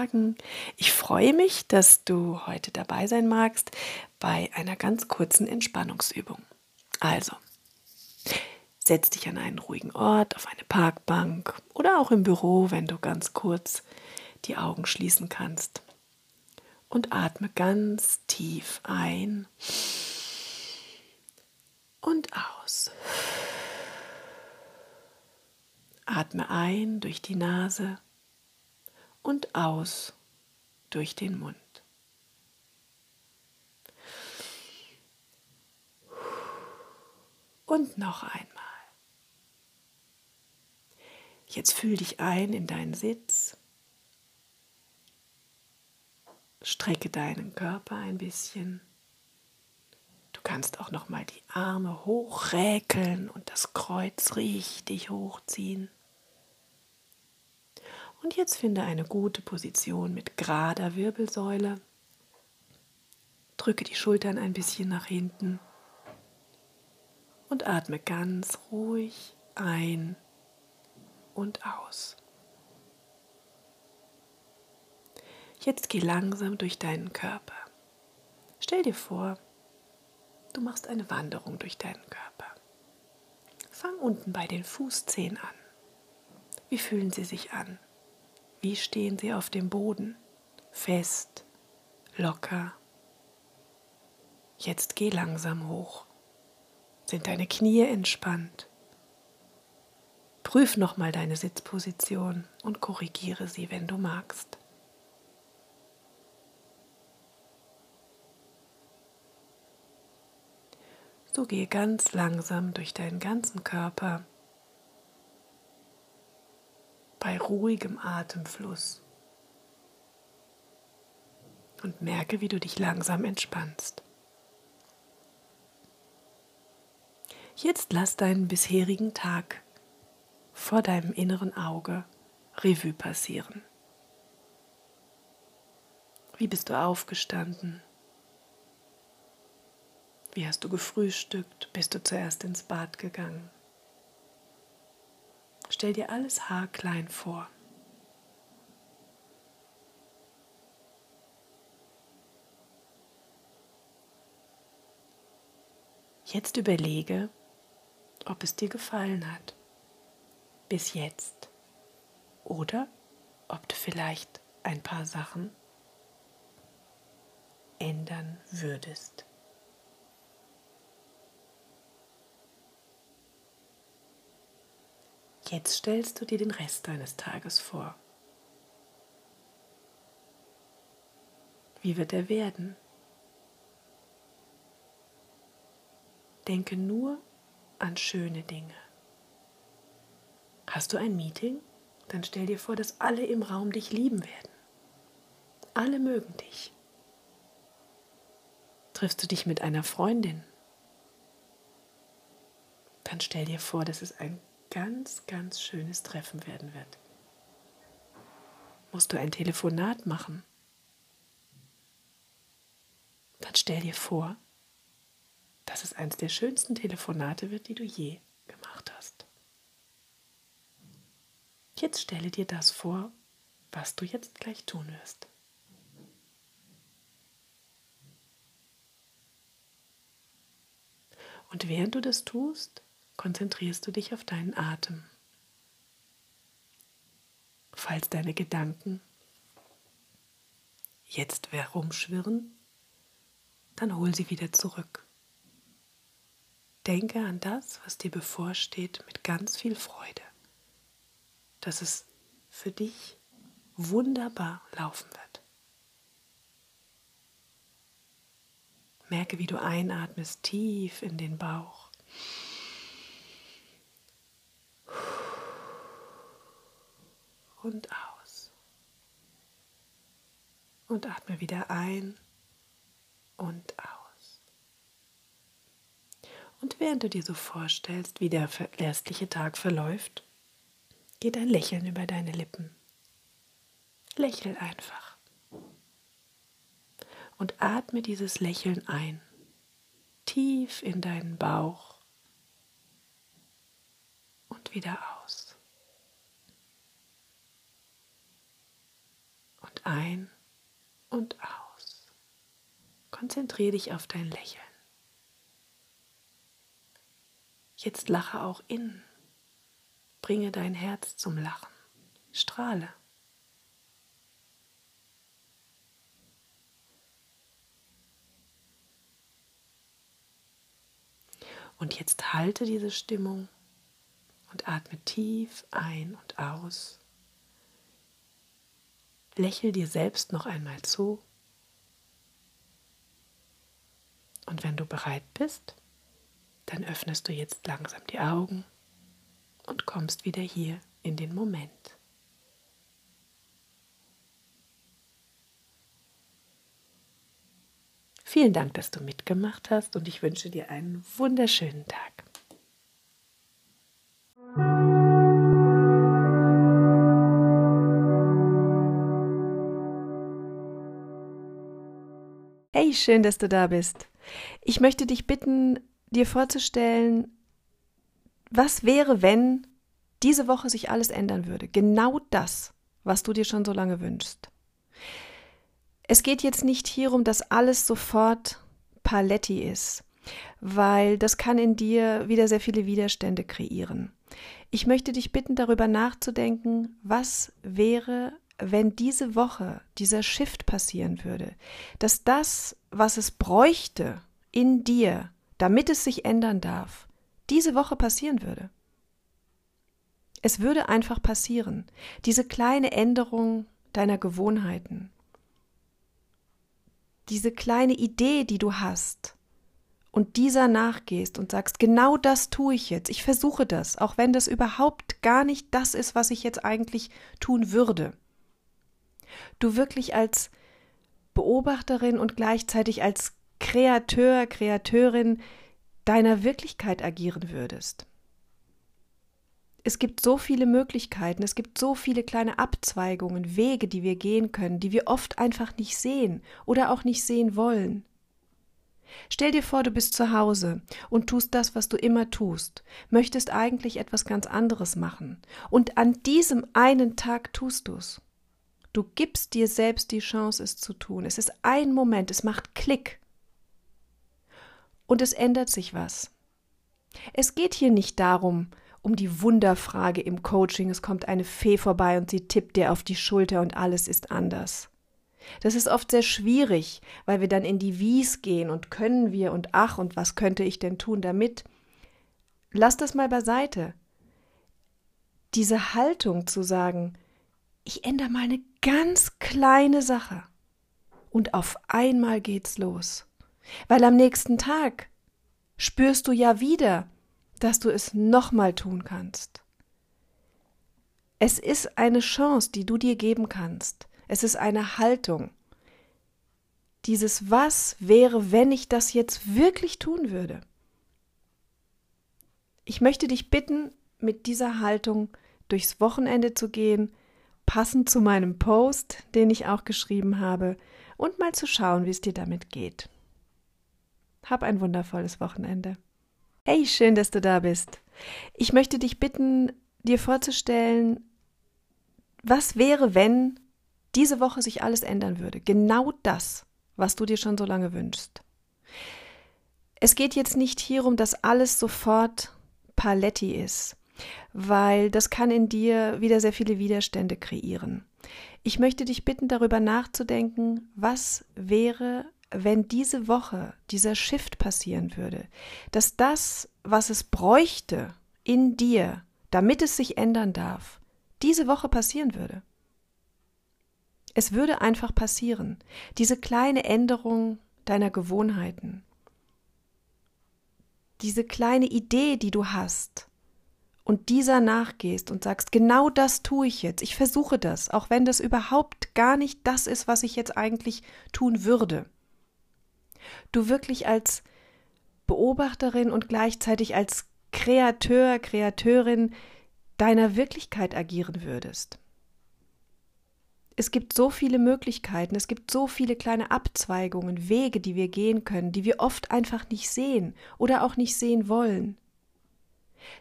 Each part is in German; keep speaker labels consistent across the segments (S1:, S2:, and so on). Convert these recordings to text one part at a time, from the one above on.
S1: Morgen. Ich freue mich, dass du heute dabei sein magst bei einer ganz kurzen Entspannungsübung. Also, setz dich an einen ruhigen Ort, auf eine Parkbank oder auch im Büro, wenn du ganz kurz die Augen schließen kannst. Und atme ganz tief ein und aus. Atme ein durch die Nase und aus durch den Mund. Und noch einmal. Jetzt fühl dich ein in deinen Sitz. Strecke deinen Körper ein bisschen. Du kannst auch noch mal die Arme hochräkeln und das Kreuz richtig hochziehen. Und jetzt finde eine gute Position mit gerader Wirbelsäule. Drücke die Schultern ein bisschen nach hinten und atme ganz ruhig ein und aus. Jetzt geh langsam durch deinen Körper. Stell dir vor, du machst eine Wanderung durch deinen Körper. Fang unten bei den Fußzehen an. Wie fühlen sie sich an? Wie stehen sie auf dem Boden? Fest, locker. Jetzt geh langsam hoch. Sind deine Knie entspannt? Prüf nochmal deine Sitzposition und korrigiere sie, wenn du magst. So gehe ganz langsam durch deinen ganzen Körper bei ruhigem Atemfluss und merke, wie du dich langsam entspannst. Jetzt lass deinen bisherigen Tag vor deinem inneren Auge Revue passieren. Wie bist du aufgestanden? Wie hast du gefrühstückt? Bist du zuerst ins Bad gegangen? Stell dir alles haarklein vor. Jetzt überlege, ob es dir gefallen hat. Bis jetzt. Oder ob du vielleicht ein paar Sachen ändern würdest. Jetzt stellst du dir den Rest deines Tages vor. Wie wird er werden? Denke nur an schöne Dinge. Hast du ein Meeting? Dann stell dir vor, dass alle im Raum dich lieben werden. Alle mögen dich. Triffst du dich mit einer Freundin? Dann stell dir vor, dass es ein ganz, ganz schönes Treffen werden wird. Musst du ein Telefonat machen? Dann stell dir vor, dass es eines der schönsten Telefonate wird, die du je gemacht hast. Jetzt stelle dir das vor, was du jetzt gleich tun wirst. Und während du das tust, konzentrierst du dich auf deinen Atem. Falls deine Gedanken jetzt herumschwirren, dann hol sie wieder zurück. Denke an das, was dir bevorsteht, mit ganz viel Freude, dass es für dich wunderbar laufen wird. Merke, wie du einatmest tief in den Bauch und aus. Und atme wieder ein und aus. Und während du dir so vorstellst, wie der restliche Tag verläuft, geht ein Lächeln über deine Lippen. Lächel einfach. Und atme dieses Lächeln ein, tief in deinen Bauch und wieder aus. Ein und aus. Konzentriere dich auf dein Lächeln. Jetzt lache auch innen. Bringe dein Herz zum Lachen. Strahle. Und jetzt halte diese Stimmung und atme tief ein und aus. Lächel dir selbst noch einmal zu. Und wenn du bereit bist, dann öffnest du jetzt langsam die Augen und kommst wieder hier in den Moment. Vielen Dank, dass du mitgemacht hast und ich wünsche dir einen wunderschönen Tag. Schön, dass du da bist. Ich möchte dich bitten, dir vorzustellen, was wäre, wenn diese Woche sich alles ändern würde. Genau das, was du dir schon so lange wünschst. Es geht jetzt nicht hierum, dass alles sofort Paletti ist, weil das kann in dir wieder sehr viele Widerstände kreieren. Ich möchte dich bitten, darüber nachzudenken, was wäre, wenn diese Woche dieser Shift passieren würde, dass das, was es bräuchte in dir, damit es sich ändern darf, diese Woche passieren würde. Es würde einfach passieren, diese kleine Änderung deiner Gewohnheiten, diese kleine Idee, die du hast, und dieser nachgehst und sagst, genau das tue ich jetzt, ich versuche das, auch wenn das überhaupt gar nicht das ist, was ich jetzt eigentlich tun würde du wirklich als Beobachterin und gleichzeitig als Kreateur, Kreateurin deiner Wirklichkeit agieren würdest. Es gibt so viele Möglichkeiten, es gibt so viele kleine Abzweigungen, Wege, die wir gehen können, die wir oft einfach nicht sehen oder auch nicht sehen wollen. Stell dir vor, du bist zu Hause und tust das, was du immer tust, möchtest eigentlich etwas ganz anderes machen, und an diesem einen Tag tust du's. Du gibst dir selbst die Chance, es zu tun. Es ist ein Moment, es macht Klick. Und es ändert sich was. Es geht hier nicht darum, um die Wunderfrage im Coaching, es kommt eine Fee vorbei und sie tippt dir auf die Schulter und alles ist anders. Das ist oft sehr schwierig, weil wir dann in die Wies gehen und können wir und ach und was könnte ich denn tun damit? Lass das mal beiseite. Diese Haltung zu sagen, ich ändere mal eine ganz kleine Sache. Und auf einmal geht's los. Weil am nächsten Tag spürst du ja wieder, dass du es nochmal tun kannst. Es ist eine Chance, die du dir geben kannst. Es ist eine Haltung. Dieses Was wäre, wenn ich das jetzt wirklich tun würde. Ich möchte dich bitten, mit dieser Haltung durchs Wochenende zu gehen, passend zu meinem Post, den ich auch geschrieben habe, und mal zu schauen, wie es dir damit geht. Hab ein wundervolles Wochenende. Hey, schön, dass du da bist. Ich möchte dich bitten, dir vorzustellen, was wäre, wenn diese Woche sich alles ändern würde. Genau das, was du dir schon so lange wünschst. Es geht jetzt nicht hierum, dass alles sofort Paletti ist, weil das kann in dir wieder sehr viele Widerstände kreieren. Ich möchte dich bitten, darüber nachzudenken, was wäre, wenn diese Woche dieser Shift passieren würde, dass das, was es bräuchte in dir, damit es sich ändern darf, diese Woche passieren würde. Es würde einfach passieren, diese kleine Änderung deiner Gewohnheiten, diese kleine Idee, die du hast, und dieser nachgehst und sagst, genau das tue ich jetzt, ich versuche das, auch wenn das überhaupt gar nicht das ist, was ich jetzt eigentlich tun würde. Du wirklich als Beobachterin und gleichzeitig als Kreateur, Kreateurin deiner Wirklichkeit agieren würdest. Es gibt so viele Möglichkeiten, es gibt so viele kleine Abzweigungen, Wege, die wir gehen können, die wir oft einfach nicht sehen oder auch nicht sehen wollen.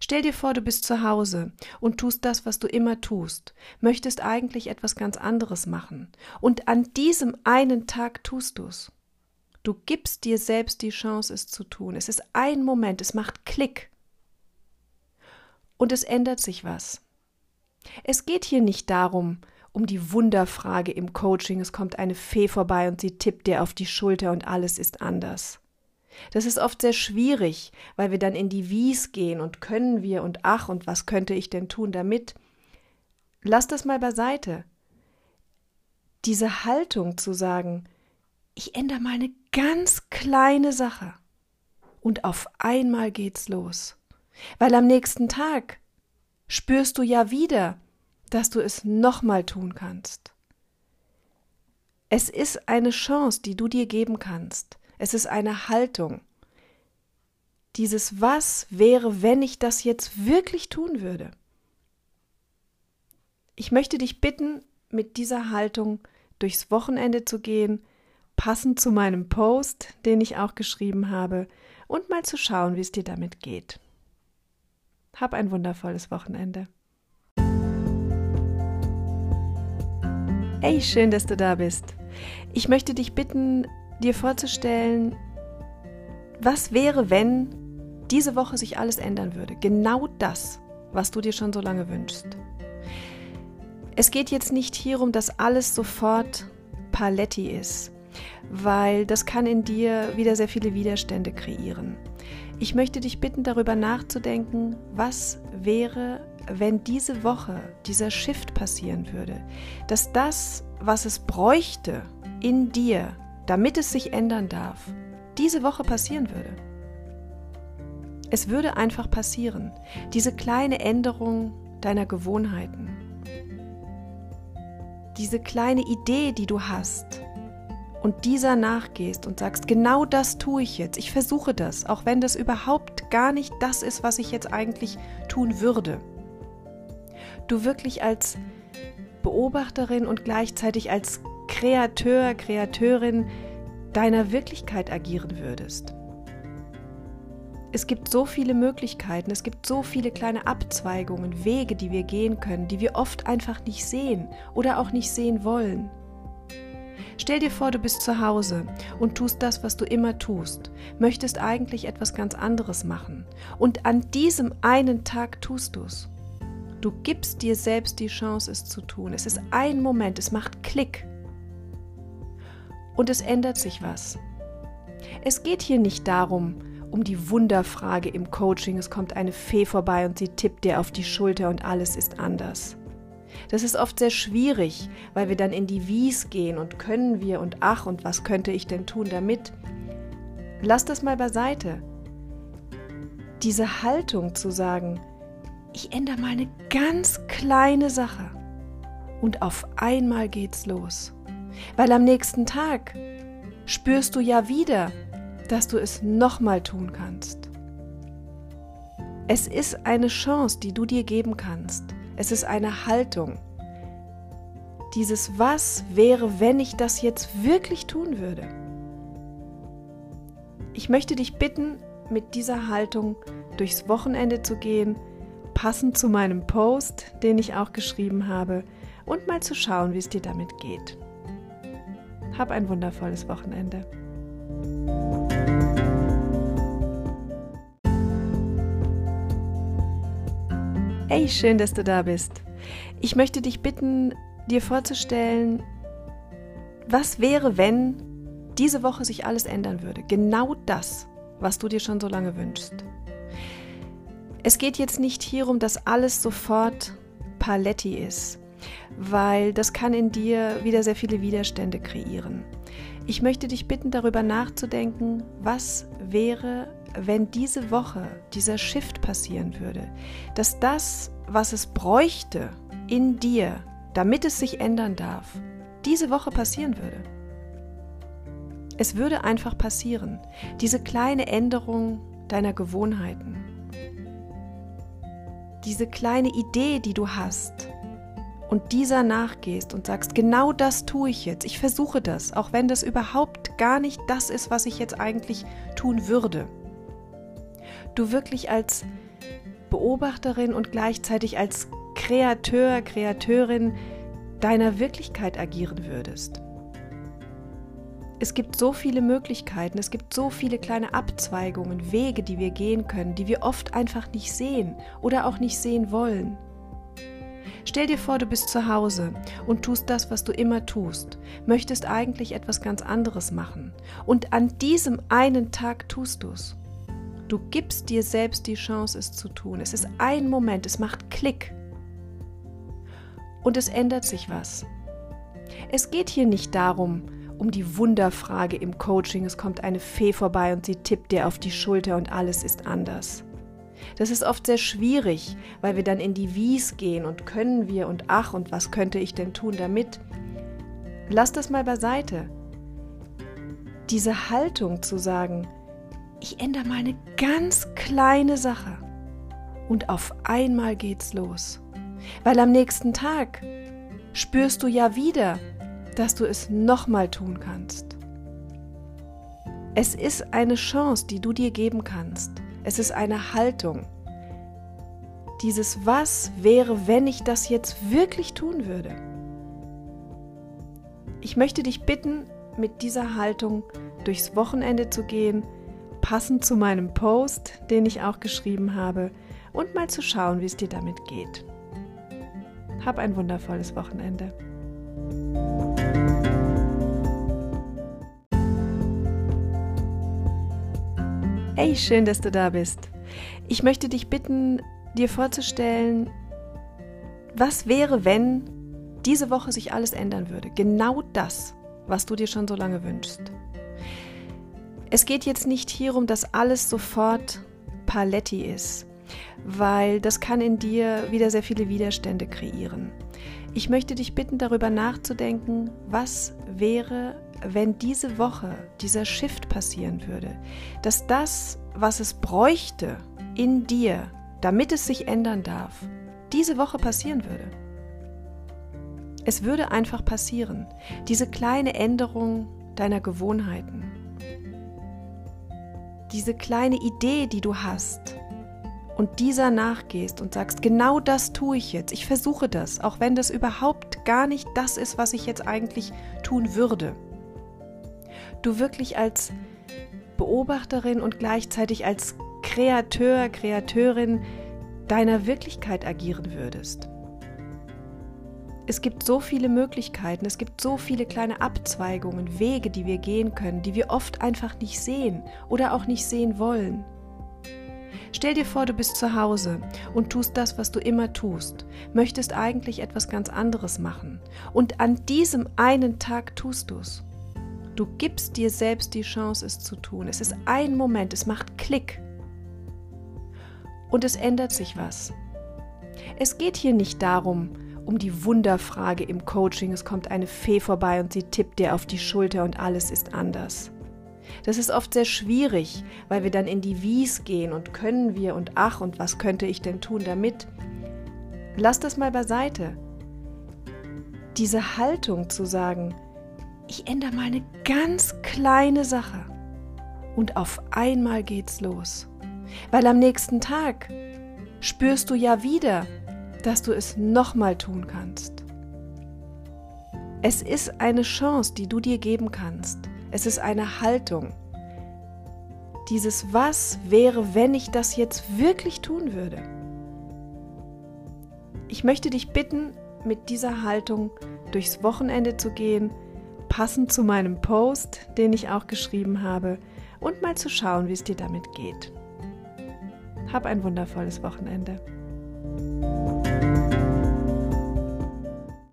S1: Stell dir vor, du bist zu Hause und tust das, was du immer tust, möchtest eigentlich etwas ganz anderes machen, und an diesem einen Tag tust du's. Du gibst dir selbst die Chance, es zu tun. Es ist ein Moment, es macht Klick. Und es ändert sich was. Es geht hier nicht darum, um die Wunderfrage im Coaching, es kommt eine Fee vorbei und sie tippt dir auf die Schulter und alles ist anders. Das ist oft sehr schwierig, weil wir dann in die Wies gehen und können wir und ach und was könnte ich denn tun damit? Lass das mal beiseite. Diese Haltung zu sagen, ich ändere mal eine ganz kleine Sache und auf einmal geht's los. Weil am nächsten Tag spürst du ja wieder, dass du es nochmal tun kannst. Es ist eine Chance, die du dir geben kannst. Es ist eine Haltung. Dieses Was wäre, wenn ich das jetzt wirklich tun würde. Ich möchte dich bitten, mit dieser Haltung durchs Wochenende zu gehen, passend zu meinem Post, den ich auch geschrieben habe, und mal zu schauen, wie es dir damit geht. Hab ein wundervolles Wochenende. Hey, schön, dass du da bist. Ich möchte dich bitten, dir vorzustellen, was wäre, wenn diese Woche sich alles ändern würde. Genau das, was du dir schon so lange wünschst. Es geht jetzt nicht hierum, dass alles sofort Paletti ist, weil das kann in dir wieder sehr viele Widerstände kreieren. Ich möchte dich bitten, darüber nachzudenken, was wäre, wenn diese Woche dieser Shift passieren würde, dass das, was es bräuchte in dir, damit es sich ändern darf, diese Woche passieren würde. Es würde einfach passieren, diese kleine Änderung deiner Gewohnheiten, diese kleine Idee, die du hast und dieser nachgehst und sagst, genau das tue ich jetzt, ich versuche das, auch wenn das überhaupt gar nicht das ist, was ich jetzt eigentlich tun würde. Du wirklich als Beobachterin und gleichzeitig als Kreateur, Kreateurin deiner Wirklichkeit agieren würdest. Es gibt so viele Möglichkeiten, es gibt so viele kleine Abzweigungen, Wege, die wir gehen können, die wir oft einfach nicht sehen oder auch nicht sehen wollen. Stell dir vor, du bist zu Hause und tust das, was du immer tust, möchtest eigentlich etwas ganz anderes machen, und an diesem einen Tag tust du es. Du gibst dir selbst die Chance, es zu tun. Es ist ein Moment, es macht Klick und es ändert sich was. Es geht hier nicht darum, um die Wunderfrage im Coaching, es kommt eine Fee vorbei und sie tippt dir auf die Schulter und alles ist anders. Das ist oft sehr schwierig, weil wir dann in die Wies gehen und können wir und ach und was könnte ich denn tun damit? Lass das mal beiseite. Diese Haltung zu sagen, ich ändere mal eine ganz kleine Sache und auf einmal geht's los. Weil am nächsten Tag spürst du ja wieder, dass du es nochmal tun kannst. Es ist eine Chance, die du dir geben kannst. Es ist eine Haltung. Dieses Was wäre, wenn ich das jetzt wirklich tun würde. Ich möchte dich bitten, mit dieser Haltung durchs Wochenende zu gehen, passend zu meinem Post, den ich auch geschrieben habe, und mal zu schauen, wie es dir damit geht. Hab ein wundervolles Wochenende. Hey, schön, dass du da bist. Ich möchte dich bitten, dir vorzustellen, was wäre, wenn diese Woche sich alles ändern würde. Genau das, was du dir schon so lange wünschst. Es geht jetzt nicht hierum, dass alles sofort Paletti ist, weil das kann in dir wieder sehr viele Widerstände kreieren. Ich möchte dich bitten, darüber nachzudenken, was wäre, wenn diese Woche dieser Shift passieren würde, dass das, was es bräuchte in dir, damit es sich ändern darf, diese Woche passieren würde. Es würde einfach passieren, diese kleine Änderung deiner Gewohnheiten, diese kleine Idee, die du hast, und dieser nachgehst und sagst, genau das tue ich jetzt, ich versuche das, auch wenn das überhaupt gar nicht das ist, was ich jetzt eigentlich tun würde. Du wirklich als Beobachter Beobachterin und gleichzeitig als Kreateur, Kreateurin deiner Wirklichkeit agieren würdest. Es gibt so viele Möglichkeiten, es gibt so viele kleine Abzweigungen, Wege, die wir gehen können, die wir oft einfach nicht sehen oder auch nicht sehen wollen. Stell dir vor, du bist zu Hause und tust das, was du immer tust, möchtest eigentlich etwas ganz anderes machen und an diesem einen Tag tust du es. Du gibst dir selbst die Chance, es zu tun. Es ist ein Moment, es macht Klick und es ändert sich was. Es geht hier nicht darum, um die Wunderfrage im Coaching, es kommt eine Fee vorbei und sie tippt dir auf die Schulter und alles ist anders. Das ist oft sehr schwierig, weil wir dann in die Wies gehen und können wir und ach und was könnte ich denn tun damit? Lass das mal beiseite. Diese Haltung zu sagen, ich ändere mal eine ganz kleine Sache und auf einmal geht's los. Weil am nächsten Tag spürst du ja wieder, dass du es nochmal tun kannst. Es ist eine Chance, die du dir geben kannst. Es ist eine Haltung. Dieses Was wäre, wenn ich das jetzt wirklich tun würde. Ich möchte dich bitten, mit dieser Haltung durchs Wochenende zu gehen, passend zu meinem Post, den ich auch geschrieben habe, und mal zu schauen, wie es dir damit geht. Hab ein wundervolles Wochenende. Hey, schön, dass du da bist. Ich möchte dich bitten, dir vorzustellen, was wäre, wenn diese Woche sich alles ändern würde. Genau das, was du dir schon so lange wünschst. Es geht jetzt nicht hierum, dass alles sofort Paletti ist, weil das kann in dir wieder sehr viele Widerstände kreieren. Ich möchte dich bitten, darüber nachzudenken, was wäre, wenn diese Woche dieser Shift passieren würde, dass das, was es bräuchte in dir, damit es sich ändern darf, diese Woche passieren würde. Es würde einfach passieren, diese kleine Änderung deiner Gewohnheiten, diese kleine Idee, die du hast, und dieser nachgehst und sagst, genau das tue ich jetzt, ich versuche das, auch wenn das überhaupt gar nicht das ist, was ich jetzt eigentlich tun würde du wirklich als Beobachterin und gleichzeitig als Kreateur, Kreateurin deiner Wirklichkeit agieren würdest. Es gibt so viele Möglichkeiten, es gibt so viele kleine Abzweigungen, Wege, die wir gehen können, die wir oft einfach nicht sehen oder auch nicht sehen wollen. Stell dir vor, du bist zu Hause und tust das, was du immer tust, möchtest eigentlich etwas ganz anderes machen und an diesem einen Tag tust du es. Du gibst dir selbst die Chance, es zu tun. Es ist ein Moment, es macht Klick. Und es ändert sich was. Es geht hier nicht darum, um die Wunderfrage im Coaching, es kommt eine Fee vorbei und sie tippt dir auf die Schulter und alles ist anders. Das ist oft sehr schwierig, weil wir dann in die Wies gehen und können wir und ach und was könnte ich denn tun damit? Lass das mal beiseite. Diese Haltung zu sagen, ich ändere mal eine ganz kleine Sache und auf einmal geht's los. Weil am nächsten Tag spürst du ja wieder, dass du es nochmal tun kannst. Es ist eine Chance, die du dir geben kannst. Es ist eine Haltung. Dieses Was wäre, wenn ich das jetzt wirklich tun würde. Ich möchte dich bitten, mit dieser Haltung durchs Wochenende zu gehen, passend zu meinem Post, den ich auch geschrieben habe, und mal zu schauen, wie es dir damit geht. Hab ein wundervolles Wochenende.